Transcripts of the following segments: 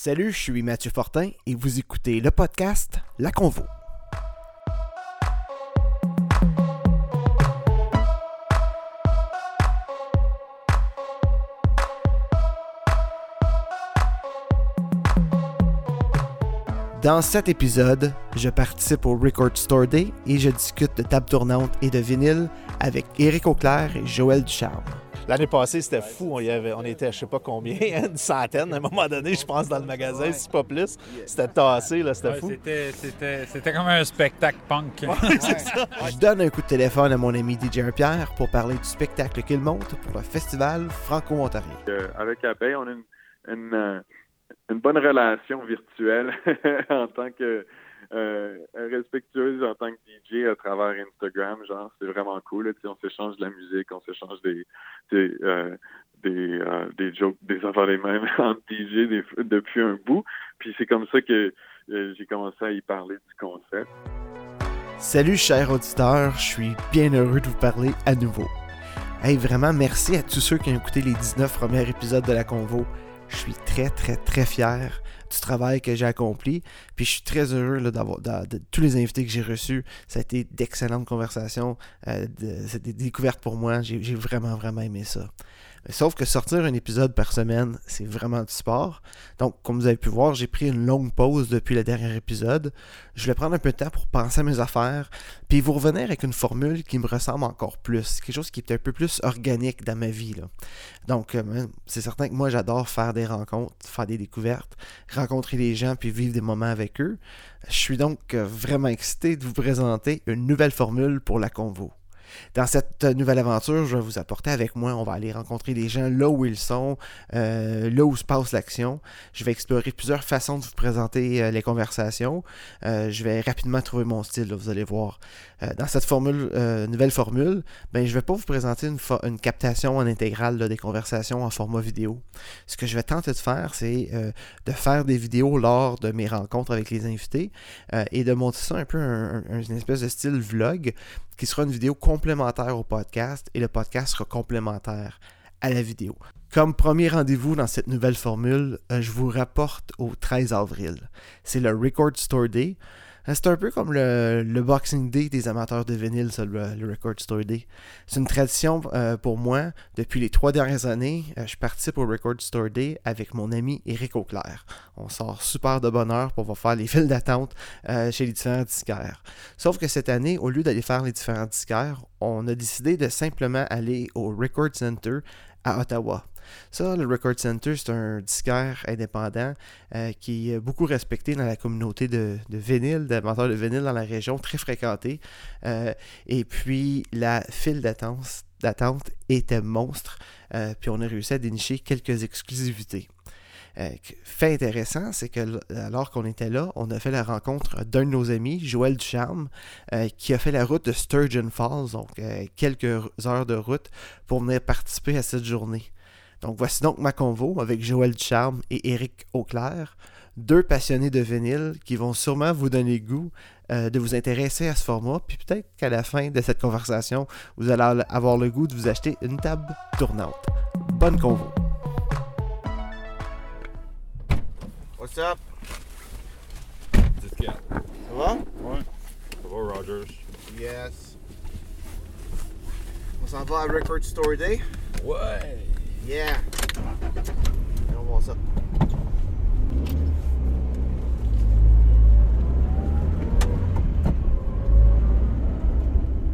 Salut, je suis Mathieu Fortin et vous écoutez le podcast La Convo. Dans cet épisode, je participe au Record Store Day et je discute de table tournante et de vinyle avec Éric Auclair et Joël Ducharme. L'année passée, c'était fou. On, y avait, on était, je sais pas combien, une centaine à un moment donné, je pense, dans le magasin, si pas plus. C'était tassé, là, c'était fou. c'était- C'était c'était comme un spectacle punk. Je donne un coup de téléphone à mon ami DJ Pierre pour parler du spectacle qu'il monte pour le festival Franco-Ontarien. Euh, avec Abeille, on a une, une, euh, une bonne relation virtuelle en tant que euh, respectueuse en tant que DJ à travers Instagram. Genre, c'est vraiment cool. là, on s'échange de la musique, on s'échange des des euh, des, euh, des jokes, des affaires les mêmes entre DJ depuis un bout. Puis c'est comme ça que euh, j'ai commencé à y parler du concept. Salut chers auditeurs, je suis bien heureux de vous parler à nouveau. Hey, vraiment merci à tous ceux qui ont écouté les 19 premiers épisodes de la Convo. Je suis très très très fier du travail que j'ai accompli. Puis je suis très heureux d'avoir de, tous les invités que j'ai reçus. Ça a été d'excellentes conversations. Euh, c'est des découvertes pour moi. J'ai vraiment vraiment aimé ça. Sauf que sortir un épisode par semaine, c'est vraiment du sport. Donc, comme vous avez pu voir, j'ai pris une longue pause depuis le dernier épisode. Je voulais prendre un peu de temps pour penser à mes affaires, puis vous revenir avec une formule qui me ressemble encore plus, quelque chose qui est un peu plus organique dans ma vie. Donc, euh, c'est certain que moi, j'adore faire des rencontres, faire des découvertes, rencontrer les gens, puis vivre des moments avec eux. Je suis donc euh, vraiment excité de vous présenter une nouvelle formule pour la convo. Dans cette nouvelle aventure, je vais vous apporter avec moi. On va aller rencontrer les gens là où ils sont, euh, là où se passe l'action. Je vais explorer plusieurs façons de vous présenter euh, les conversations. Euh, je vais rapidement trouver mon style, vous allez voir. Dans cette formule, nouvelle formule, ben, je ne vais pas vous présenter une, captation en intégrale des conversations en format vidéo. Ce que je vais tenter de faire, c'est de faire des vidéos lors de mes rencontres avec les invités et de monter ça un peu un- une espèce de style vlog qui sera une vidéo complémentaire au podcast et le podcast sera complémentaire à la vidéo. Comme premier rendez-vous dans cette nouvelle formule, euh, je vous rapporte au 13 avril. C'est le Record Store Day. Euh, C'est un peu comme le, Boxing Day des amateurs de vinyle, le, Record Store Day. C'est une tradition euh, pour moi. Depuis les trois dernières années, euh, je participe au Record Store Day avec mon ami Éric Auclair. On sort super de bonne heure pour faire les files d'attente chez les différents disquaires. Sauf que cette année, au lieu d'aller faire les différents disquaires, on a décidé de simplement aller au Record Center à Ottawa. Ça, le Record Center, c'est un disquaire indépendant euh, qui est beaucoup respecté dans la communauté de, de vinyle, d'amateurs de vinyle dans la région, très fréquenté. Euh, et puis, la file d'attente était monstre. Euh, puis, on a réussi à dénicher quelques exclusivités. Fait intéressant, c'est que alors qu'on était là, on a fait la rencontre d'un de nos amis, Joël Ducharme, qui a fait la route de Sturgeon Falls, donc quelques heures de route, pour venir participer à cette journée. Donc voici donc ma convo avec Joël Ducharme et Éric Auclair, deux passionnés de vinyle qui vont sûrement vous donner goût euh, de vous intéresser à ce format, puis peut-être qu'à la fin de cette conversation, vous allez avoir le goût de vous acheter une table tournante. Bonne convo! What's up? Ça va? Ouais. Ça va, Rogers? Yes. On s'en va à Record Store Day? Ouais! Yeah!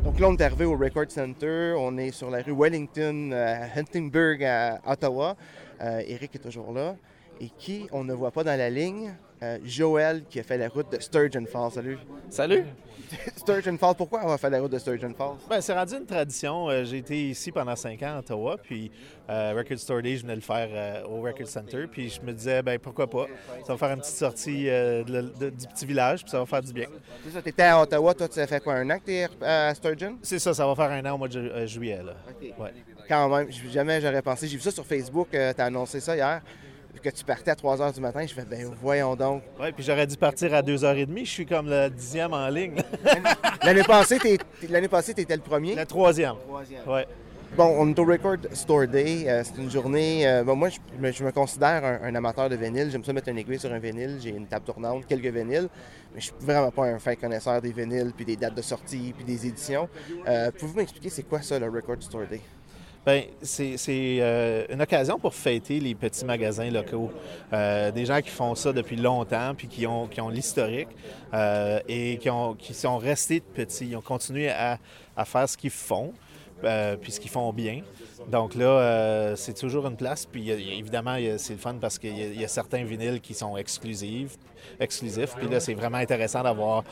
Donc là, on est arrivé au Record Center. On est sur la rue Wellington, euh, Huntingburg, à Ottawa. Euh, Eric est toujours là. Et qui on ne voit pas dans la ligne? Euh, Joël qui a fait la route de Sturgeon Falls. Salut! Salut! Sturgeon Falls, pourquoi on va faire la route de Sturgeon Falls? Ben, c'est rendu une tradition. Euh, J'ai été ici pendant cinq ans à Ottawa, puis euh, Record Store Day, je venais le faire euh, au Record Center, puis je me disais, ben pourquoi pas? Ça va faire une petite sortie euh, de la- de- du petit village, puis ça va faire du bien. C'est ça, t'étais à Ottawa, toi, tu as fait quoi, un an que t'es à Sturgeon? C'est ça, ça va faire un an au mois de ju- euh, juillet. Là. Ouais. Quand même, jamais j'aurais pensé. J'ai vu ça sur Facebook, tu t'as annoncé ça hier, que tu partais à 3 h du matin. Je fais, ben voyons donc. Ouais, puis j'aurais dû partir à 2h30. Je suis comme le dixième en ligne. L'année passée, t'es- l'année passée, t'étais le premier? la troisième. troisième. Ouais. bon, on est au Record Store Day. euh, c'est une journée. euh, bon, moi, je me, je me considère un, un amateur de vinyle. J'aime ça mettre un aiguille sur un vinyle. J'ai une table tournante, quelques vinyles. Mais je suis vraiment pas un fin connaisseur des vinyles, puis des dates de sortie, puis des éditions. Euh, Pouvez-vous m'expliquer c'est quoi ça, le Record Store Day? Ben, c'est euh, une occasion pour fêter les petits magasins locaux. Euh, des gens qui font ça depuis longtemps, puis qui ont, qui ont l'historique euh, et qui, ont, qui sont restés petits. Ils ont continué à, à faire ce qu'ils font, euh, puis ce qu'ils font bien. Donc là, c'est toujours une place. Puis y a- y évidemment, c'est le fun parce qu'il y, y a certains vinyles qui sont exclusifs. Exclusifs. Puis là, c'est vraiment intéressant d'avoir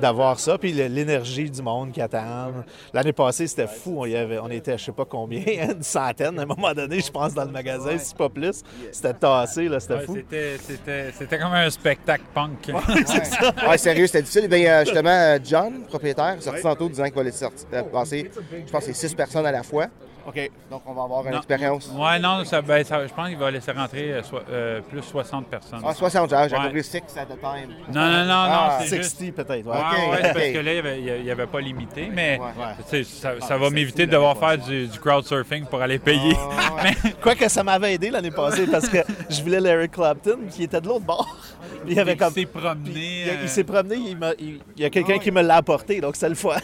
d'avoir ça. Puis l'énergie du monde qui attend. L'année passée, c'était fou. On, y avait, on était, je sais pas combien, une centaine à un moment donné, je pense, dans le magasin, si pas plus. C'était tassé, là, c'était Ouais, fou. c'était, c'était, c'était comme un spectacle punk. Ouais, sérieux, c'était difficile. Ben, euh, justement, euh, John, propriétaire, sorti tantôt disant qu'il va laisser sortir- euh, passer, je pense, c'est six personnes à la fois. OK. Donc, on va avoir une Non. expérience. Ouais, non, ça, ben, ça- je pense qu'il va laisser rentrer euh, so- euh, plus 60 personnes. Ah, 60, j'ai Ouais. compris 6 at a time. Non, non, non, Ah, non, c'est juste... 60 peut-être, ouais. Ouais, Ok, ouais, c'est parce que là, il n'y avait, pas limité, mais sais, ça, ça Ah, va m'éviter de devoir faire du, du crowdsurfing pour aller payer. Ah, ouais. Quoique ça m'avait aidé l'année passée parce que je voulais Larry Clapton qui était de l'autre bord. Il avait Il comme. s'est promené. Il, euh, il s'est promené, il, m'a- il- il y a quelqu'un qui me l'a apporté, donc c'est le fun.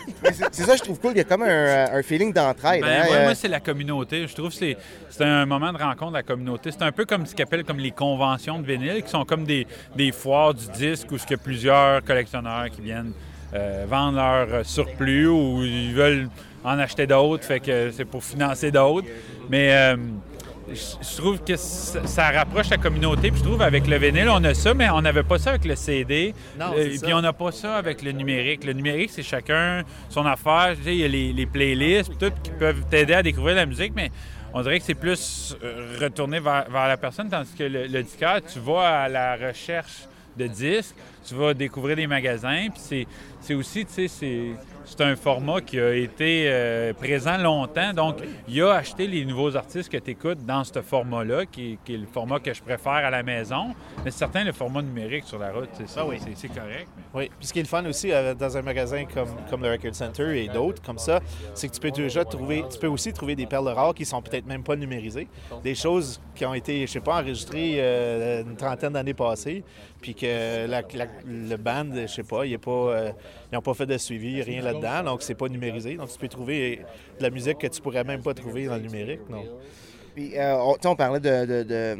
C'est ça, je trouve cool. Il y a comme un, un feeling d'entraide. Ben, hein, ouais, euh, moi, c'est la communauté. Je trouve que c'est, c'est un moment de rencontre de la communauté. C'est un peu comme ce qu'ils appellent comme les conventions de vinyle, qui sont comme des, des foires du disque où il y a plusieurs collectionneurs qui viennent euh, vendre leur euh, surplus ou ils veulent en acheter d'autres, fait que c'est pour financer d'autres. Mais euh, je trouve que ça, rapproche la communauté. Puis je trouve avec le vinyle, on a ça, mais on n'avait pas ça avec le CD. Non, Euh, puis on n'a pas ça avec le numérique. Le numérique, c'est chacun son affaire. Il y a les, les playlists, tout, qui peuvent t'aider à découvrir la musique, mais on dirait que c'est plus euh, retourné vers, vers la personne, tandis que le, le disquaire, tu vas à la recherche de disques, tu vas découvrir des magasins, puis c'est, c'est aussi, tu sais, c'est, c'est un format qui a été euh, présent longtemps, donc il a acheté les nouveaux artistes que tu écoutes dans ce format-là, qui, est- qui est le format que je préfère à la maison, mais certain, le format numérique sur la route, c'est, ça, Ah oui. c'est, correct. mais- Oui, puis ce qui est le fun aussi euh, dans un magasin comme, comme le Record Center et d'autres comme ça, c'est que tu peux déjà trouver, tu peux aussi trouver des perles rares qui sont peut-être même pas numérisées, des choses qui ont été, je sais pas, enregistrées euh, une trentaine d'années passées, puis que la- la- le band, je sais pas, il est pas, ils n'ont pas fait de suivi, rien là-dedans, donc c'est pas numérisé, donc tu peux trouver de la musique que tu pourrais même pas trouver dans le numérique, non. Puis, euh, on, on parlait de- de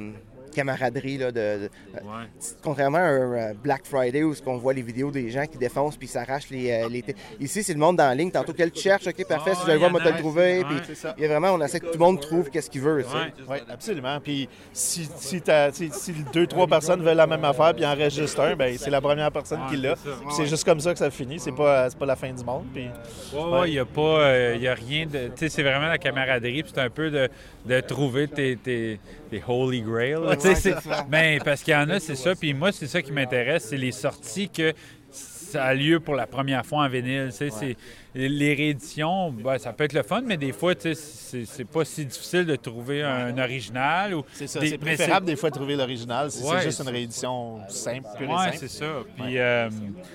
camaraderie, là, de, de- Ouais. contrairement à un euh, Black Friday où on voit les vidéos des gens qui défoncent puis s'arrachent les, euh, les Ici, c'est le monde dans la ligne. Tantôt, quel tu cherches, OK, parfait, si je le vois, moi, te le trouver. ouais. Puis, C'est ça. il y a vraiment, on essaie que tout le monde trouve qu'est-ce qu'il veut. Oui, absolument. Puis si, si, si- si deux, trois personnes veulent la même affaire, puis il en reste juste un, ben c'est la première personne qui l'a. c'est ça. Puis c'est juste comme ça que ça finit. C'est pas, c'est pas la fin du monde. Puis Ouais, ouais, il n'y a pas, euh, y a rien de. Tu sais, c'est vraiment la camaraderie, puis c'est un peu de, de trouver tes, tes, tes holy grail. là, c'est- ben, parce qu'il y en a, c'est ça. Puis moi, c'est ça qui m'intéresse, c'est les sorties que ça a lieu pour la première fois en vinyle. c'est- les rééditions, ben, ça peut être le fun, mais des fois, tu sais, c'est pas si difficile de trouver un original. Ou c'est ça. C'est préférable des fois de trouver l'original si Ouais, c'est juste une réédition simple, pure simple. c'est ça. Puis euh,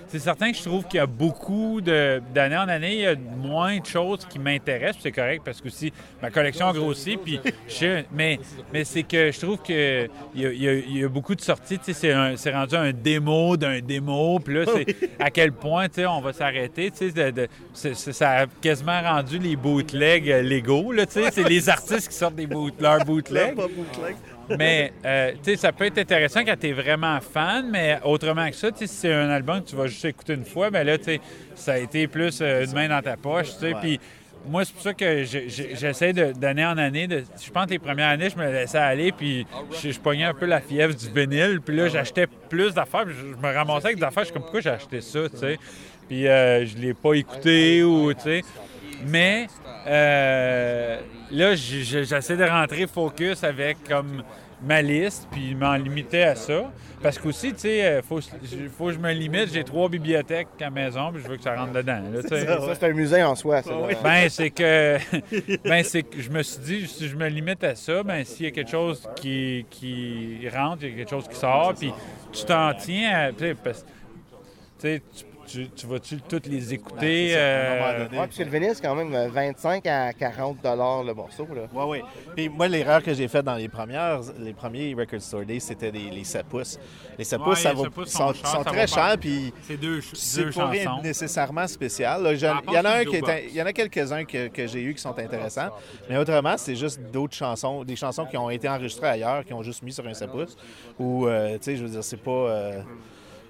c'est certain que je trouve qu'il y a beaucoup de d'année en année, il y a moins de choses qui m'intéressent. C'est correct parce que aussi ma collection a grossi. Puis je mais mais c'est que je trouve que il y a, y a- y a beaucoup de sorties. tu sais, C'est rendu un démo d'un démo. Puis là, c'est à quel point tu sais, on va s'arrêter. tu sais, de- ça a quasiment rendu les bootlegs euh, légaux. C'est les artistes qui sortent des boot, leurs bootlegs. Mais, euh, ça peut être intéressant quand tu es vraiment fan, mais autrement que ça, si c'est un album que tu vas juste écouter une fois, ben là, tu sais, ça a été plus euh, une main dans ta poche. Puis moi, c'est pour ça que je- je- j'essaie d'année en année, de, je pense que les premières années, je me laissais aller, puis je, je pognais un peu la fièvre du vinyle, puis là, j'achetais plus d'affaires, puis je, je me ramassais avec des affaires, je suis comme, pourquoi j'ai acheté ça, tu sais? Puis euh, je l'ai pas écouté, ou, tu sais. Mais euh, là, j'essaie de rentrer focus avec comme ma liste, puis m'en limiter à ça. Parce qu'aussi, tu sais, euh, faut, faut que je me limite. J'ai trois bibliothèques à la maison, puis je veux que ça rentre dedans. là. Ça, c'est un musée en soi, ça. là. Ben, c'est que. ben, c'est que je me suis dit, si je me limite à ça, ben, s'il y a quelque chose qui, qui rentre, il y a quelque chose qui sort, puis tu t'en tiens à. tu sais, parce- tu sais, tu tu, tu vas-tu toutes les écouter? C'est ça, à un moment euh, donné. Ouais, puis le vinyle, c'est quand même euh, 25 à 40 dollars le morceau. Là. Oui, oui. Puis moi, l'erreur que j'ai faite dans les premières, les premiers Record Store Days, c'était les, les 7 pouces. Les 7 Ouais, pouces, ça les vaut- 7 pouces sont, sont chers, sont ça très chers, puis c'est deux, deux pas rien chansons. de nécessairement spécial. là. Part Il y en a un qui est, il y en a quelques-uns que, que j'ai eu qui sont intéressants, mais autrement, c'est juste d'autres chansons, des chansons qui ont été enregistrées ailleurs, qui ont juste mis sur un 7 pouces. Ou, euh, tu sais, je veux dire, c'est pas. euh,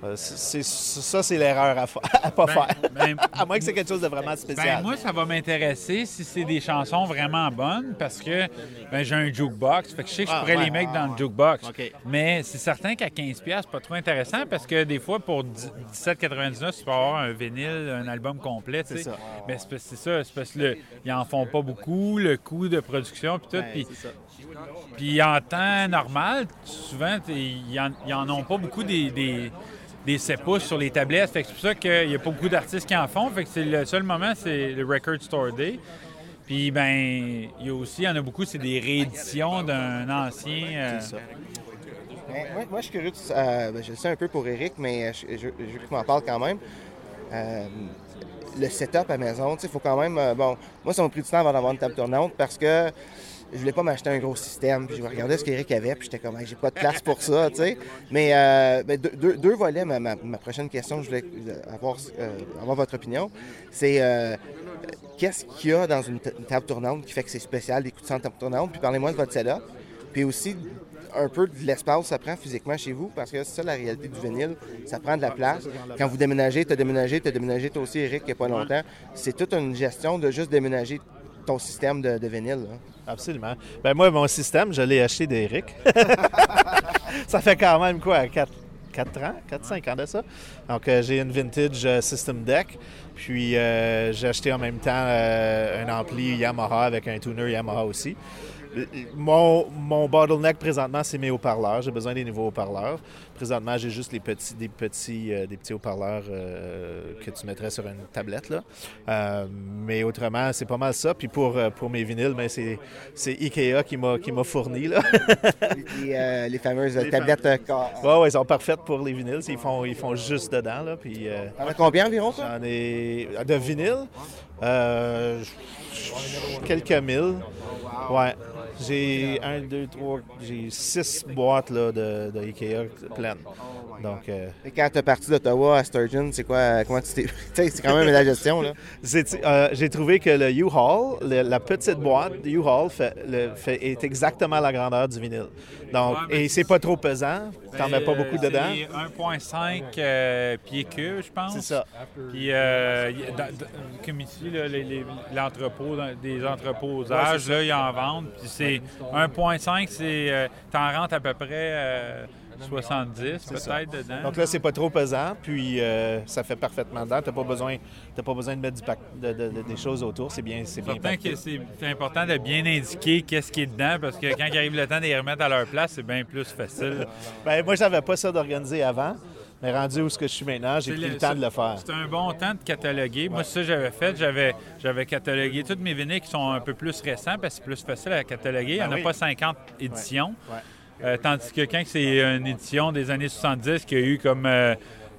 euh, ça, c'est l'erreur à, à pas Ben, faire. ben, à moins que c'est quelque chose de vraiment spécial. Ben, moi, ça va m'intéresser si c'est des chansons vraiment bonnes parce que ben, j'ai un jukebox. Fait que je sais que je Ah, pourrais ouais. les mettre dans le jukebox. OK. Mais c'est certain qu'à 15$, c'est pas trop intéressant parce que des fois, pour 10 17,99$, tu peux avoir un vinyle, un album complet. C'est ça. Mais c'est ça. C'est parce que le- ils en font pas beaucoup, le coût de production puis tout. Ben, puis- c'est ça. puis en temps normal, souvent, ils en, ils en ont pas beaucoup des, des, des 7 pouces sur les tablettes. C'est pour ça qu'il n'y a pas beaucoup d'artistes qui en font. Fait que c'est le seul moment, c'est le Record Store Day. Puis, ben, il y a aussi, il y en a beaucoup, c'est des rééditions d'un ancien. euh, ça. Ben, moi, moi, je suis curieux, de- euh, ben, je le sais un peu pour Eric, mais je, je, veux qu'il m'en parle quand même. Euh, le setup à maison, il faut quand même. euh, bon, moi, ça m'a pris du temps avant d'avoir une table tournante parce que je voulais pas m'acheter un gros système. Puis je regardais ce qu'Eric avait, puis j'étais comme, Hey, j'ai pas de place pour ça, tu sais. Mais euh, ben, deux, deux- deux volets, ma, ma- ma prochaine question, je voulais euh, avoir, euh, avoir votre opinion. C'est euh, qu'est-ce qu'il y a dans une, table tournante qui fait que c'est spécial d'écouter ça en table tournante? Puis parlez-moi de votre setup. Puis aussi, un peu de l'espace que ça prend physiquement chez vous, parce que c'est ça la réalité du vinyle, ça prend de la place. Quand vous déménagez, tu as déménagé, tu as déménagé toi aussi, Eric, il n'y a pas longtemps. C'est toute une gestion de juste déménager ton système de, de vinyle. là. Absolument. Ben moi, mon système, je l'ai acheté d'Eric. ça fait quand même quoi, 4, ans, 4-5 ans de ça. Donc, euh, j'ai une vintage euh, System Deck. Puis, euh, j'ai acheté en même temps un ampli Yamaha avec un tuner Yamaha aussi. Mon, mon bottleneck présentement, c'est mes haut-parleurs. J'ai besoin des nouveaux haut-parleurs. Présentement, j'ai juste les petits, des petits, euh, des petits haut-parleurs euh, que tu mettrais sur une tablette. Là. Euh, mais autrement, c'est pas mal ça. Puis pour, pour mes vinyles, ben, c'est, c'est Ikea qui m'a, qui m'a fourni. Là. Les, les fameuses Les tablettes. euh, ca- ouais, ils sont parfaites pour les vinyles. Ils font, ils font juste dedans. Là, puis, combien environ, toi? j'en ai de vinyle. Euh, quelques mille. Ouais. J'ai un, deux, trois, j'ai six boîtes là, de, de Ikea pleines. Donc, euh, Et quand tu es parti d'Ottawa à Sturgeon, c'est quoi, comment tu t'es. tu sais, c'est quand même la gestion, là. c'est- euh, j'ai trouvé que le U-Haul, la petite boîte de U-Haul fait, est exactement la grandeur du vinyle. Donc, Ouais, et c'est pas trop pesant. T'en mets pas beaucoup Euh, dedans. C'est 1,5 euh, pieds cubes, je pense. C'est ça. Puis, euh, comme ici, l'entrepôt, des entreposages, là, ils en vendent. Puis c'est 1,5, c'est. euh, T'en rentres à peu près euh, 70 peut-être dedans. Donc là, c'est pas trop pesant, puis euh, ça fait parfaitement dedans. T'as pas besoin, t'as pas besoin de mettre du pack- de- de- de- des choses autour. C'est bien, c'est bien. Que c'est c'est important de bien indiquer qu'est-ce qui est dedans parce que quand il arrive le temps de les remettre à leur place, c'est bien plus facile. Ben, moi, j'avais pas ça d'organiser avant, mais rendu où ce que je suis maintenant, j'ai pris le temps de le faire. C'est un bon temps de cataloguer. Moi, c'est ça que j'avais fait. J'avais, j'avais catalogué tous mes vinyles qui sont un peu plus récents parce que c'est plus facile à cataloguer. Il n'y en Ben a pas 50 éditions. Ouais. Euh, tandis que quand c'est une édition des années 70 qui a eu comme euh,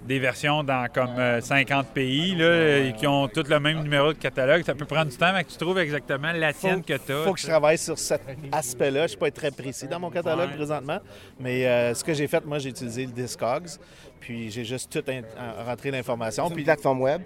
des versions dans comme euh, 50 pays là, et qui ont tous le même numéro de catalogue, ça peut prendre du temps avant que tu trouves exactement la tienne que tu as. faut que je travaille sur cet aspect-là. Je ne suis pas très précis dans mon catalogue Ouais. présentement, mais euh, ce que j'ai fait, moi, j'ai utilisé le Discogs, puis j'ai juste tout rentré l'information. Puis Puis plateforme web?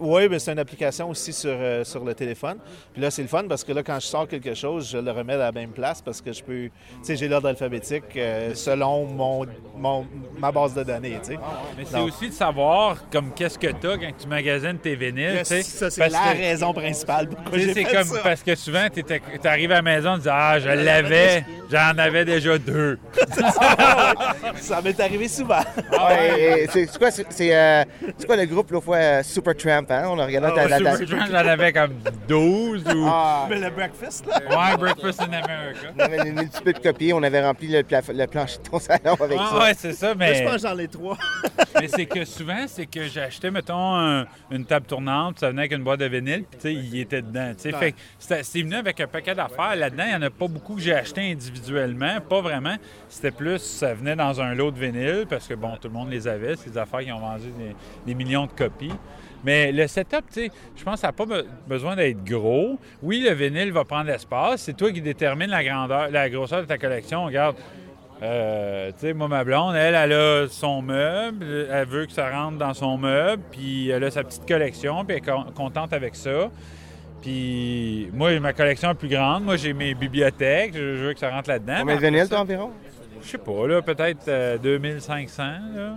oui, mais c'est une application aussi sur, euh, sur le téléphone. Puis là, c'est le fun parce que là, quand je sors quelque chose, je le remets à la même place parce que je peux, tu sais, j'ai l'ordre alphabétique euh, selon mon, mon- ma base de données, tu sais. Mais c'est Donc- aussi de savoir comme qu'est-ce que tu as quand tu magasines tes vinyles. tu sais. Ça, c'est la que- raison principale pourquoi j'ai c'est fait comme ça. parce que souvent, tu arrives à la maison, tu dis Ah, je l'avais, j'en avais déjà deux. Ça m'est arrivé souvent. Ouais, et- et c'est quoi, c'est, c'est, euh, c'est quoi le groupe l'autre fois, euh, Supertramp, hein? On a regardé Ah, ta, ouais, ta- ta- Super Drunk, j'en avais comme 12 ou. Ah, Mais le breakfast, là. Ouais, Breakfast in America. on avait une petit peu de copies, on avait rempli le, plaf- le plancher de ton salon avec Ah, ça. ouais, c'est ça, Moi, je mais, pense que j'en ai trois. mais c'est que souvent, c'est que j'achetais, mettons, un- une table tournante, ça venait avec une boîte de vinyle, puis tu sais, il était dedans. tu sais. Fait c'est venu avec un paquet d'affaires. Là-dedans, il n'y en a pas beaucoup que j'ai acheté individuellement. pas vraiment. C'était plus, ça venait dans un lot de vinyle, parce que bon, tout le monde les avait, ces affaires qui ont vendu des, des millions de copies. Mais le setup, tu sais, je pense que ça n'a pas be- besoin d'être gros. Oui, le vinyle va prendre l'espace. C'est toi qui détermine la grandeur, la grosseur de ta collection. Regarde, euh, tu sais, moi, ma blonde, elle, elle a son meuble. Elle veut que ça rentre dans son meuble. Puis elle a sa petite collection. Puis elle est con- contente avec ça. Puis moi, ma collection est plus grande. Moi, j'ai mes bibliothèques. Je veux que ça rentre là-dedans. Combien de vinyles, toi, environ? Je sais pas, là, peut-être euh, 2500. Là.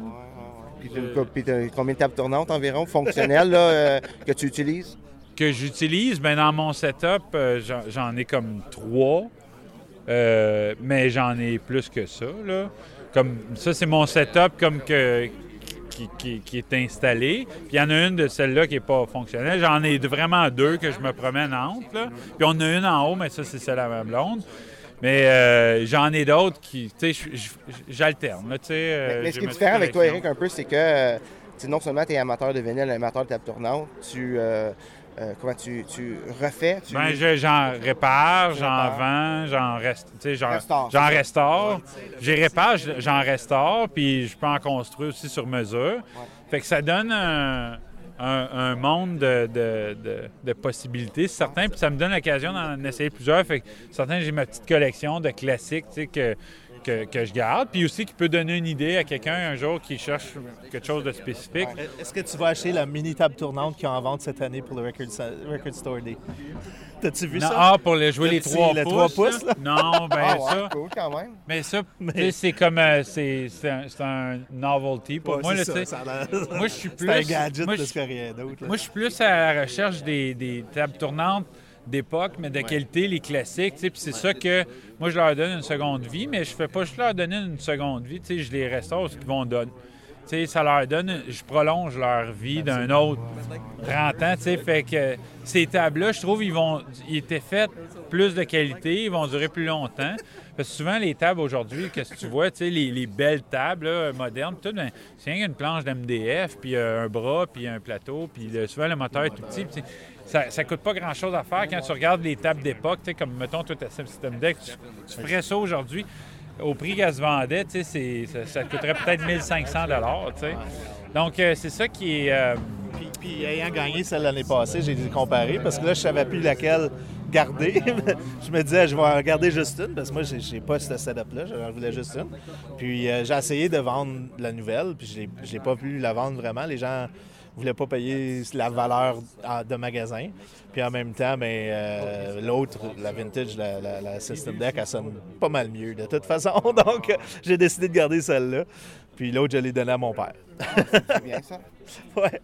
Puis t'as- puis t'as combien de tables tournantes environ, fonctionnelles, là, euh, que tu utilises? que j'utilise, ben dans mon setup, euh, j'en- j'en ai comme trois, Euh, mais j'en ai plus que ça. Là. Comme ça, c'est mon setup comme que qui, qui- qui est installé. Puis il y en a une de celle-là qui n'est pas fonctionnelle. J'en ai vraiment deux que je me promène entre. là. Puis on a une en haut, mais ça, c'est celle à ma blonde. Mais euh, j'en ai d'autres qui, tu sais, je- je- j'alterne. euh, mais, mais ce qui est différent avec toi. Eric, un peu, c'est que euh, non seulement tu es amateur de vinyle, amateur de table tournante, tu, euh, euh, comment tu, tu refais, tu... Ben, je- j'en répare, j'en vends, j'en reste, Restaure, j'en restaure. J'ai répare, j'en restaure, puis je peux en construire aussi sur mesure. Fait que ça donne un, un- monde de, de- de- possibilités, c'est certain, puis ça me donne l'occasion d'en essayer plusieurs. Fait que certain, j'ai ma petite collection de classiques, tu sais, que, que, que je garde, puis aussi qui peut donner une idée à quelqu'un un jour qui cherche quelque chose de spécifique. Est-ce que tu vas acheter la mini table tournante qui est en vente cette année pour le Record, Record Store Day? T'as-tu vu Non, ça? ah, pour les jouer Le les trois pouces. trois pouces, là? Non, ben Ah ouais, ça. cool quand même. Mais ça, c'est comme. euh, c'est un, novelty pour Ouais, moi. là, ça, ça a Moi, je suis plus. C'est un gadget moi, plus je, que rien d'autre. moi, je suis plus à la recherche des, des tables tournantes d'époque, mais de qualité, les classiques. Puis c'est ça que moi, je leur donne une seconde vie, mais je fais pas juste leur donner une seconde vie. Je les restaure ce qu'ils vont donner. Ça leur donne, je prolonge leur vie d'un autre 30 ans, tu fait que ces tables-là, je trouve, ils vont, ils étaient faits plus de qualité, ils vont durer plus longtemps. Parce que souvent, les tables aujourd'hui, qu'est-ce que tu vois, tu les, les belles tables là, modernes, tout, ben, c'est rien qu'une planche d'MDF, puis euh, un bras, puis un plateau, puis souvent le moteur est tout petit. Ça, ça coûte pas grand-chose à faire quand tu regardes les tables d'époque, comme mettons, toi, ta System Deck, tu, ferais ça aujourd'hui. Au prix qu'elle se vendait, ça, ça coûterait peut-être 1500 tu sais. Donc, euh, c'est ça qui est... euh, Puis, ayant gagné celle l'année passée, j'ai comparé parce que là, je savais plus laquelle garder. je me disais, je vais en garder juste une parce que moi, j'ai- pas ce setup-là, j'en voulais juste une. Puis euh, j'ai essayé de vendre la nouvelle, puis je l'ai- pas pu la vendre vraiment. Les gens voulaient pas payer la valeur de magasin. Puis en même temps, ben, euh, l'autre, la vintage, la, la- la System Deck, elle sonne pas mal mieux de toute façon. Donc, euh, j'ai décidé de garder celle-là. Puis l'autre, je l'ai donnée à mon père. C'est bien ça. ouais.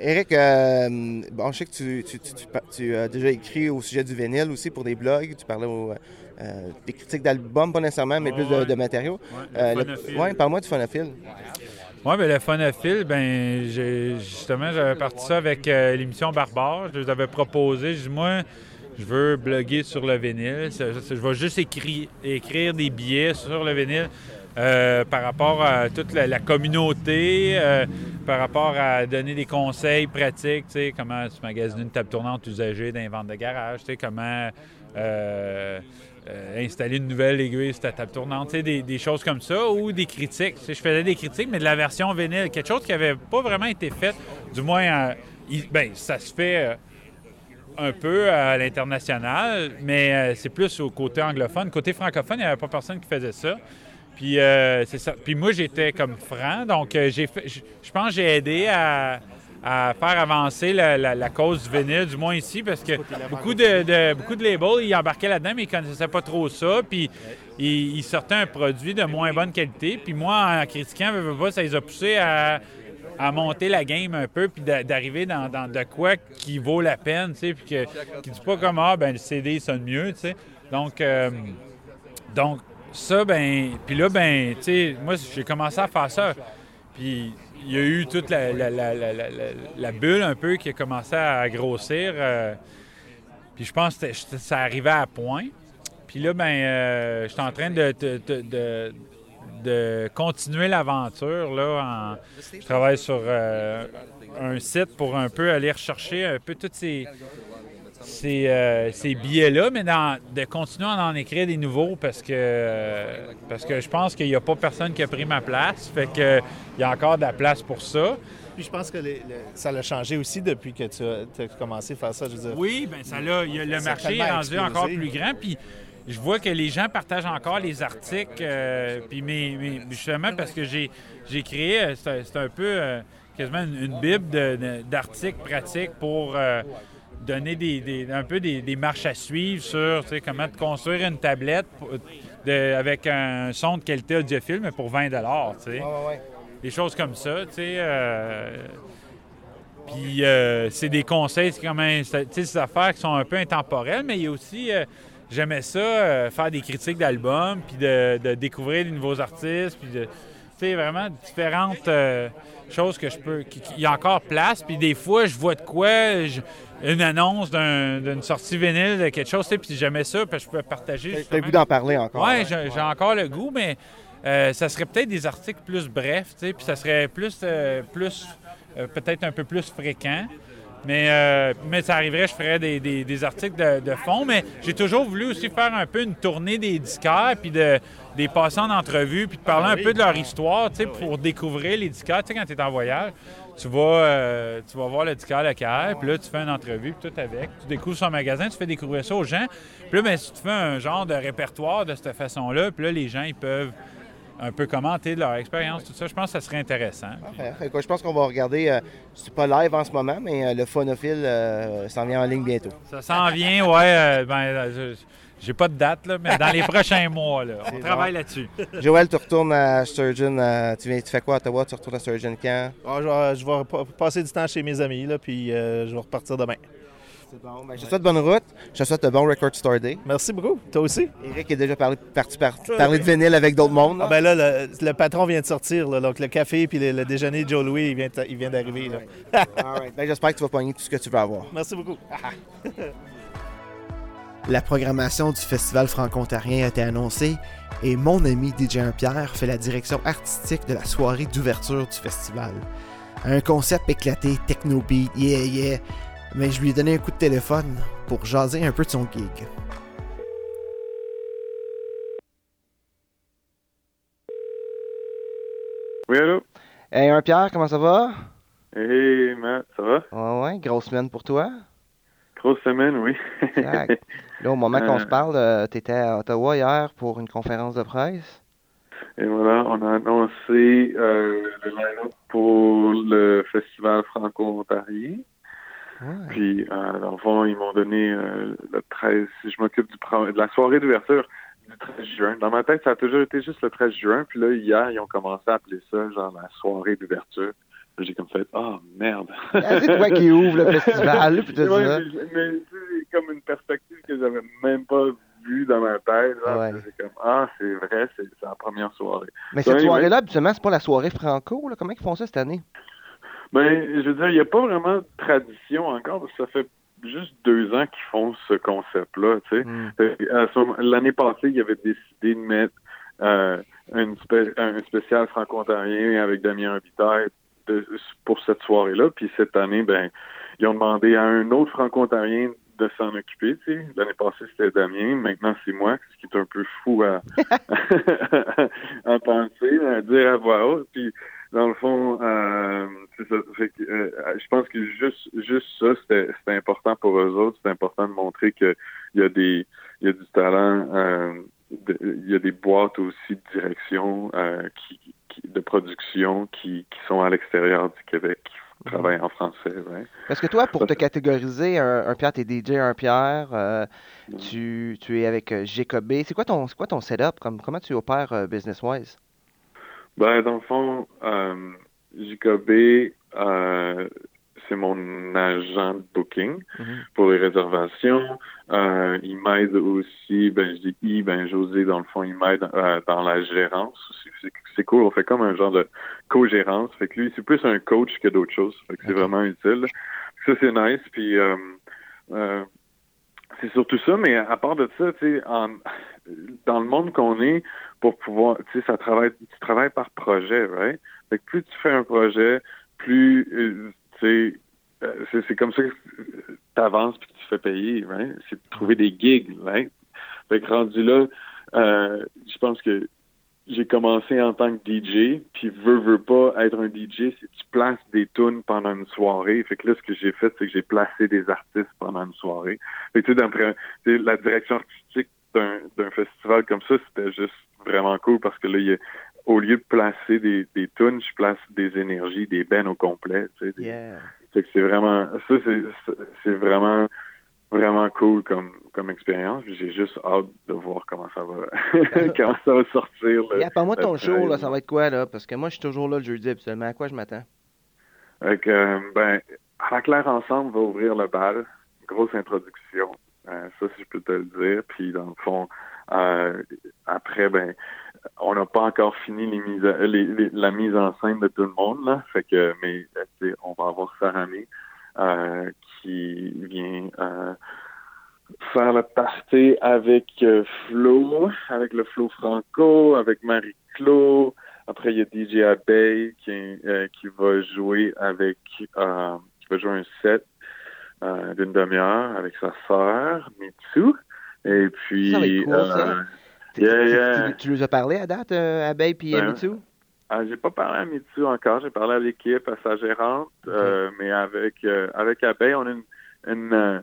Eric, euh, bon, je sais que tu, tu- tu- tu as déjà écrit au sujet du vinyle aussi pour des blogs. Tu parlais au, euh, des critiques d'albums, pas nécessairement, mais plus de, Ouais. de matériaux. le Euh, le- ouais, parle-moi du phonophile. Oui, bien, le phonophile, ben, justement, j'avais parti ça avec euh, l'émission Barbare. Je les avais proposé. Je dis, moi, je veux bloguer sur le vinyle. Je vais juste écrire, écrire des billets sur le vinyle euh, par rapport à toute la, communauté, euh, par rapport à donner des conseils pratiques, tu sais, comment tu magasines une table tournante usagée dans les ventes de garage, tu sais, comment... euh, euh, installer une nouvelle aiguille sur ta table tournante, des, des choses comme ça, ou des critiques. Je faisais des critiques, mais de la version vinyle, quelque chose qui n'avait pas vraiment été fait, du moins, euh, ben, ça se fait euh, un peu à l'international, mais c'est plus au côté anglophone. Côté francophone, il n'y avait pas personne qui faisait ça. Puis c'est ça. Puis moi, j'étais comme franc, donc j'ai fait, je pense que j'ai aidé à, à faire avancer la, la- la cause du vinyle, du moins ici, parce que beaucoup de, de- beaucoup de labels, ils embarquaient là-dedans, mais ils connaissaient pas trop ça, puis ils, ils sortaient un produit de moins bonne qualité. Puis moi, en critiquant, ça les a poussés à, à monter la game un peu, puis d'a- d'arriver dans, dans de quoi qui vaut la peine, tu sais, puis que, qui dit pas comme, ah, ben le CD sonne mieux, tu sais. Donc, euh, donc, ça, ben, puis là, ben, tu sais, moi, j'ai commencé à faire ça. Puis il y a eu toute la, bulle un peu qui a commencé à grossir. euh, puis je pense que ça arrivait à point. Puis là, ben, euh, j'étais en train de, de- continuer l'aventure. Je travaille sur euh, un site pour un peu aller rechercher un peu toutes ces, ces, euh, ces billets-là, mais dans- de continuer à en écrire des nouveaux parce que, euh, parce que je pense qu'il n'y a pas personne qui a pris ma place. Fait que il y a encore de la place pour ça. Puis je pense que les- le- ça l'a changé aussi depuis que tu as, as commencé à faire ça. Je veux dire. Oui, ben ça l'a, le marché est rendu explosé. encore plus grand. Puis je vois que les gens partagent encore les articles. euh, puis mes- mes- justement parce que j'ai, j'ai créé, c'est, un- peu euh, quasiment une, une bible d'articles pratiques pour euh, donner des, des- un peu des, des marches à suivre sur comment te construire une tablette pour- de- avec un son de qualité audiophile, mais pour 20 tu sais des choses comme ça, tu sais. euh, Puis euh, c'est des conseils, c'est sais, des affaires qui sont un peu intemporelles, mais il y a aussi, euh, j'aimais ça, euh, faire des critiques d'albums, puis de, de découvrir des nouveaux artistes, puis de, vraiment différentes euh, choses que je peux, il y a encore place, puis des fois, je vois de quoi, je- une annonce d'un- d'une sortie vinyle de quelque chose, puis j'aimais ça, puis je peux partager. T'as le goût d'en parler encore. Ouais, j'ai j'ai encore le goût, mais euh, ça serait peut-être des articles plus brefs, puis ça serait plus, euh, plus euh, peut-être un peu plus fréquent. Mais, euh, mais ça arriverait, je ferais des, des- des articles de, de fond. Mais j'ai toujours voulu aussi faire un peu une tournée des disquaires, puis de, des passants d'entrevue, puis de parler un peu de leur histoire, tu sais, pour découvrir les disquaires. Tu sais, quand tu es en voyage, tu vas, euh, tu vas voir le disquaire local, puis là, tu fais une entrevue, puis tout avec. Tu découvres son magasin, tu fais découvrir ça aux gens. Puis là, ben, si tu fais un genre de répertoire de cette façon-là, puis là, les gens, ils peuvent un peu commenter de leur expérience, tout ça. Je pense que ça serait intéressant. Parfait. Je pense qu'on va regarder, euh, c'est pas live en ce moment, mais euh, le phonophile euh, s'en vient en ligne bientôt. Ça s'en vient, ouais. euh, ben, euh, je- j'ai pas de date, là, mais dans les prochains mois, là, on travaille bon. là-dessus. Joël, tu retournes à Sturgeon, euh, tu, viens, tu fais quoi à Ottawa? Tu retournes à Sturgeon quand? Ah, je, vais, je vais pa- passer du temps chez mes amis, là, puis euh, je vais repartir demain. C'est bon. Ben, je te souhaite bonne route. Je te souhaite un bon Record Store Day. Merci beaucoup. Toi aussi? Eric est déjà parlé, parti par- parler de vinyle avec d'autres mondes. là. Ah, ben là, le, le patron vient de sortir, là, donc le café puis le, le déjeuner de Joe Louis, il vient, il vient d'arriver. right. Ben, J'espère que tu vas pogner tout ce que tu veux avoir. Merci beaucoup. La programmation du Festival franco-ontarien a été annoncée et mon ami DJ Pierre fait la direction artistique de la soirée d'ouverture du festival. Un concept éclaté, techno-beat, yeah yeah, mais je lui ai donné un coup de téléphone pour jaser un peu de son gig. Oui, allô? Hey, un Pierre, comment ça va? Hey, Matt, ça va? Ouais, ouais, grosse semaine pour toi. Grosse semaine, oui. Exact. Là, au moment qu'on Euh. se parle, tu étais à Ottawa hier pour une conférence de presse. Et voilà, on a annoncé euh, le line-up pour le festival franco-ontarien. Ouais. Puis, euh, dans le fond, ils m'ont donné euh, le 13, si je m'occupe de la soirée d'ouverture du 13 juin. Dans ma tête, ça a toujours été juste le 13 juin. Puis là, hier, ils ont commencé à appeler ça, genre, la soirée d'ouverture. J'ai comme fait, ah, merde. Ah, c'est toi qui ouvre le festival, puis Ouais, mais, mais tu sais, comme une perspective que j'avais même pas vue dans ma tête. Ouais. C'est comme, ah, c'est vrai, c'est c'est la première soirée. Mais cette soirée-là, habituellement, c'est pas la soirée franco. Là. Comment ils font ça cette année? Ben, je veux dire, il n'y a pas vraiment de tradition encore, parce que ça fait juste deux ans qu'ils font ce concept-là, tu sais. Hmm. L'année passée, ils avaient décidé de mettre euh, une spé- un spécial franco-ontarien avec Damien Robitaille de- pour cette soirée-là. Puis cette année, ben, ils ont demandé à un autre franco-ontarien de s'en occuper. tu sais. L'année passée, c'était Damien. Maintenant, c'est moi, ce qui est un peu fou à, à penser, à dire à voix haute. Puis, dans le fond, euh, ça. Fait que, euh, je pense que juste, juste ça, c'était important pour eux autres. C'est important de montrer qu'il y a des, il y a du talent. euh, de- il y a des boîtes aussi de direction, euh, qui, qui- de production qui, qui sont à l'extérieur du Québec, qui travaillent en français. Ouais. Parce que toi, pour te catégoriser, un, un Pierre, t'es DJ, un Pierre, euh, tu, tu es avec Jacobé. C'est quoi ton, c'est quoi ton setup? Comme, comment tu opères business-wise? Ben, dans le fond, euh, euh, c'est mon agent de booking Mhm. pour les réservations. Euh, il m'aide aussi, ben je dis il, ben José, dans le fond, il m'aide euh, dans la gérance. C'est- cool, on fait comme un genre de co-gérance. Fait que lui, c'est plus un coach que d'autres choses. Fait que c'est vraiment utile. Ça, c'est nice. Puis, euh, euh, c'est surtout ça, mais à part de ça, tu sais, dans le monde qu'on est, pour pouvoir, tu sais, ça travaille, tu travailles par projet, right? Fait que plus tu fais un projet, plus, euh, tu sais, euh, c'est c'est comme ça que tu avances puis que tu fais payer, right? C'est de trouver des gigs, right? Fait que rendu là, euh, je pense que j'ai commencé en tant que DJ, puis veux, veux pas être un DJ, c'est tu places des tunes pendant une soirée. Fait que là, ce que j'ai fait, c'est que j'ai placé des artistes pendant une soirée. Fait que tu sais, d'après- tu sais, la direction artistique d'un d'un festival comme ça, c'était juste vraiment cool parce que là, il y a- au lieu de placer des, des tunes, je place des énergies, des bennes au complet. Tu sais, Yeah. fait que c'est vraiment, ça, c'est, c'est vraiment, vraiment cool comme, comme expérience. J'ai juste hâte de voir comment ça va, comment ça va sortir. là. Yeah, Parle-moi de ton show, là, ça va être quoi, là? Parce que moi, je suis toujours là le jeudi, absolument. À quoi je m'attends? Euh, ben, à la Claire Ensemble va ouvrir le bal. Grosse introduction. Euh, ça, si je peux te le dire. Puis, dans le fond, euh, après, ben, on n'a pas encore fini les mises à- les- les- la mise en scène de tout le monde, là. Fait que, mais, on va avoir Sarah May, euh, qui vient, euh, faire le party avec euh, Flo, avec le Flo Franco, avec Marie-Claude. Après, il y a DJ Abeille qui, euh, qui va jouer avec qui va jouer un set d'une demi-heure avec sa sœur, Mitsu. Et puis Ça va être cool, ça. Tu- Yeah, tu- yeah. Tu, tu nous as parlé à date, Abeille puis Ben, Mitsu? Ah, j'ai pas parlé à Mitsu encore, j'ai parlé à l'équipe, à sa gérante, euh, mais avec euh, avec Abeille, on a une une, euh,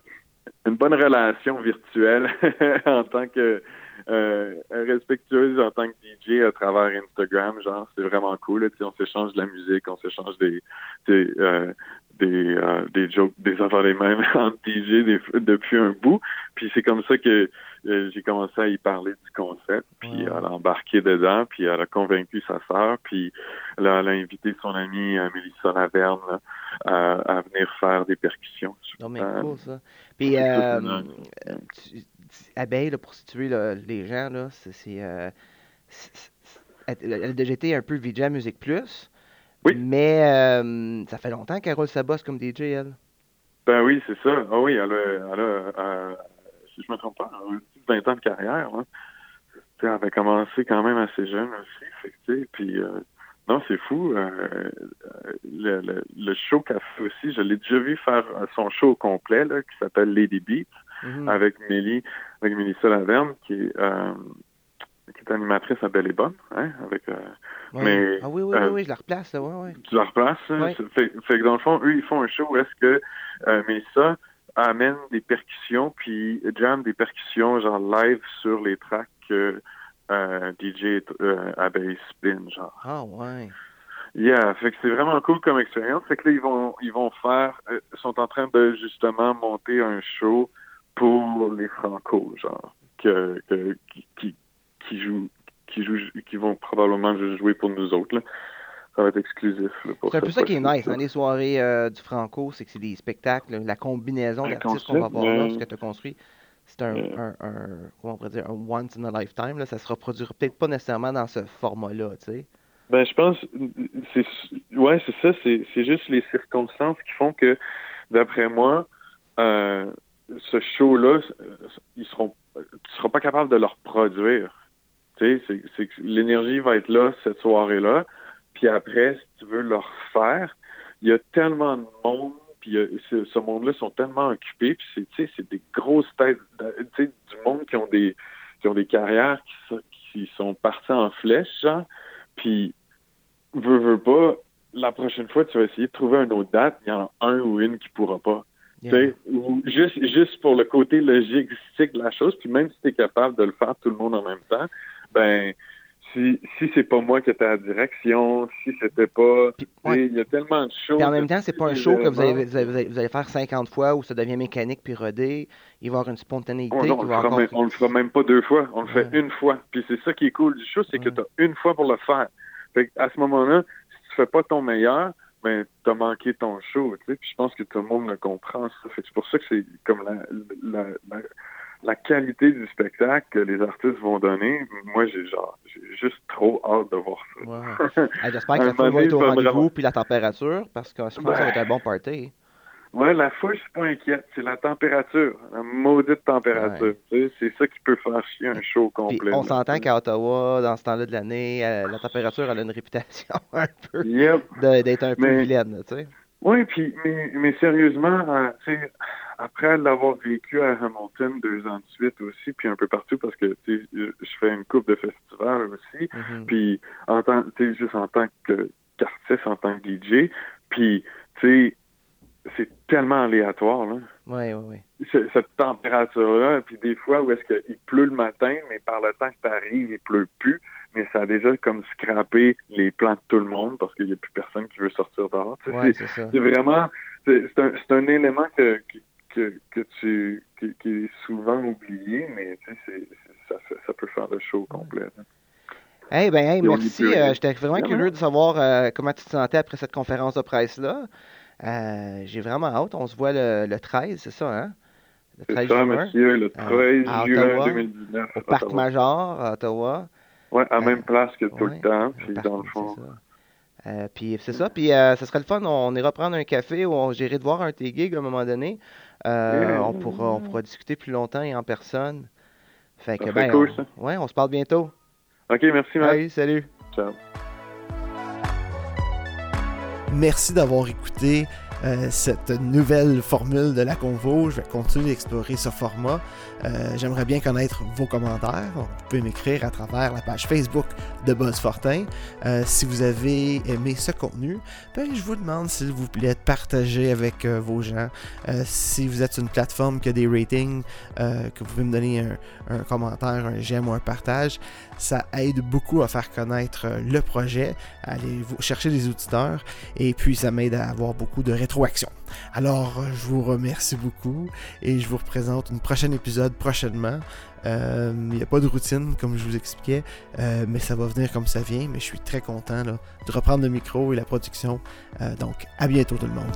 une bonne relation virtuelle en tant que euh, respectueuse en tant que DJ à travers Instagram, genre c'est vraiment cool. Là, on s'échange de la musique, on s'échange des des euh, des, euh, des jokes, des affaires les mêmes entre DJ des- depuis un bout. Puis c'est comme ça que euh, j'ai commencé à y parler du concept. Puis elle a embarqué dedans, puis elle a convaincu sa sœur, puis là, elle a invité son amie euh, Mélissa Laverne là, à, à venir faire des percussions. Non, mais Euh, cool, ça. Puis, euh, tu- tu- Abeille, là, pour situer là, les gens, là, c'est. euh, elle a déjà été un peu VJ à Musique Plus. Oui. Mais euh, ça fait longtemps qu'elle roule sa bosse comme DJ, elle. Ben oui, c'est ça. Ah oui, elle a, elle a euh, si je me trompe pas, elle a un petit 20 ans de carrière. Hein. Elle avait commencé quand même assez jeune aussi. Fait que, tu sais, puis euh, non, c'est fou. euh, le, le, le show qu'elle fait aussi, je l'ai déjà vu faire son show complet là, qui s'appelle Lady Beat Mhm. avec Mélie, avec Mélissa Laverne, qui est, qui est animatrice à Belle et Bonne, hein, avec euh, Ouais. mais, ah oui, oui, euh, oui, oui, je la replace, là, ouais, ouais. tu la replaces. hein? Ouais. Fait, fait que dans le fond, eux, ils font un show où est-ce que euh, Mélissa amène des percussions, puis jam des percussions genre live sur les tracks que euh, DJ euh, Abeille spin, genre. Ah ouais. Yeah, fait que c'est vraiment cool comme expérience. Fait que là, ils vont, ils vont faire, euh, sont en train de justement monter un show pour les Franco, genre, que, que- qui, qui, qui jouent, qui jouent, qui vont probablement juste jouer pour nous autres, là. Ça va être exclusif, C'est un peu ça qui est nice, hein, les soirées euh, du Franco, c'est que c'est des spectacles, la combinaison d'artistes qu'on va concept, voir là, ce que tu as construit. C'est un, Ouais. un, un- comment on pourrait dire, un once in a lifetime, là, ça se reproduira peut-être pas nécessairement dans ce format-là, tu sais. Ben, je pense, c'est, ouais, c'est ça, c'est, c'est juste les circonstances qui font que, d'après moi, euh, ce show-là, euh, ils seront, tu seras pas capable de le reproduire. Tu sais, c'est, que l'énergie va être là cette soirée-là, puis après, si tu veux le refaire, il y a tellement de monde, puis a- ce, monde-là sont tellement occupés, puis c'est, c'est des grosses têtes, du monde qui ont des, qui ont des carrières qui sont, qui sont partis en flèche, genre, puis veux, veux pas, la prochaine fois, tu vas essayer de trouver une autre date, il y en a un ou une qui pourra pas. Ou juste, juste pour le côté logistique de la chose, puis même si tu es capable de le faire tout le monde en même temps, ben si, si c'est pas moi qui étais à la direction, si c'était pas. Ouais. Il y a tellement de choses. En même temps, c'est pas un show que vous allez, vous, allez, vous faire 50 fois où ça devient mécanique puis rodé. Il va y avoir une spontanéité Oh non, on, le encore. même, on le fera même pas deux fois, on le fait une fois. Puis c'est ça qui est cool du show, c'est que tu as une fois pour le faire. Fait à ce moment-là, si tu fais pas ton meilleur, ben t'as manqué ton show, tu sais. Puis je pense que tout le monde le comprend. Ça. Fait que c'est pour ça que c'est comme la, la, la, la qualité du spectacle que les artistes vont donner. Moi, j'ai genre, j'ai juste trop hâte de voir ça. Hey, J'espère que Un la foule va être au rendez-vous vraiment- puis la température parce que je pense que ça va être un bon party. Ouais, la foule, je suis pas inquiète. C'est la température, la maudite température. C'est ça qui peut faire chier un show Puis complet. on s'entend qu'à Ottawa, dans ce temps-là de l'année, euh, la température elle a une réputation un peu Yep. d'être un peu Mais- vilaine, tu sais. Oui, puis mais, mais sérieusement, euh, tu sais, après l'avoir vécu à Hamilton deux ans de suite aussi, puis un peu partout parce que tu sais, je fais une coupe de festivals aussi, Mhm. puis en tant, juste en tant que qu'artiste, en tant que DJ, puis tu sais, c'est tellement aléatoire là. Oui, oui, oui. Ce- cette température-là, puis des fois où est-ce qu'il pleut le matin, mais par le temps que tu arrives, il pleut plus, mais ça a déjà comme scrappé les plans de tout le monde parce qu'il n'y a plus personne qui veut sortir dehors. Ouais, c'est- vraiment, c'est un, c'est un élément que, que, que tu, qui, qui est souvent oublié, mais tu sais, ça, ça peut faire le show complet. Eh ben, hey, on y merci. euh, aller. J'étais vraiment curieux de savoir euh, comment tu te sentais après cette conférence de presse-là. Euh, J'ai vraiment hâte. On se voit le, le 13, c'est ça, hein? Le C'est 13 ça, juin, monsieur, le à- 13 à juin Ottawa, 2019. au Parc Ottawa. Major à Ottawa. Ouais, à Euh, même place que tout ouais, le temps, puis dans le c'est fond. ça. Puis c'est ça. Puis ça serait le fun. On ira prendre un café ou on j'irai de voir un de tes gigs à un moment donné. Euh, on, pourra, on pourra discuter plus longtemps et en personne. Fait que, Ça serait ben, cool, on- ça. ouais, on se parle bientôt. Ok, merci, Matt. Hey, salut. Ciao. Merci d'avoir écouté euh, cette nouvelle formule de la convo. Je vais continuer d'explorer ce format. Euh, J'aimerais bien connaître vos commentaires. Vous pouvez m'écrire à travers la page Facebook de Buzz Fortin. Euh, si vous avez aimé ce contenu, ben, je vous demande s'il vous plaît de partager avec vos gens. Si vous êtes une plateforme qui a des ratings, que vous pouvez me donner un, commentaire, un j'aime ou un partage, ça aide beaucoup à faire connaître le projet, à aller chercher des auditeurs et puis ça m'aide à avoir beaucoup de rétroaction. Alors, euh, je vous remercie beaucoup et je vous représente une prochaine épisode prochainement. Euh, Il n'y a pas de routine, comme je vous expliquais, euh, mais ça va venir comme ça vient. Mais je suis très content de reprendre le micro et la production. Euh, donc, à bientôt tout le monde.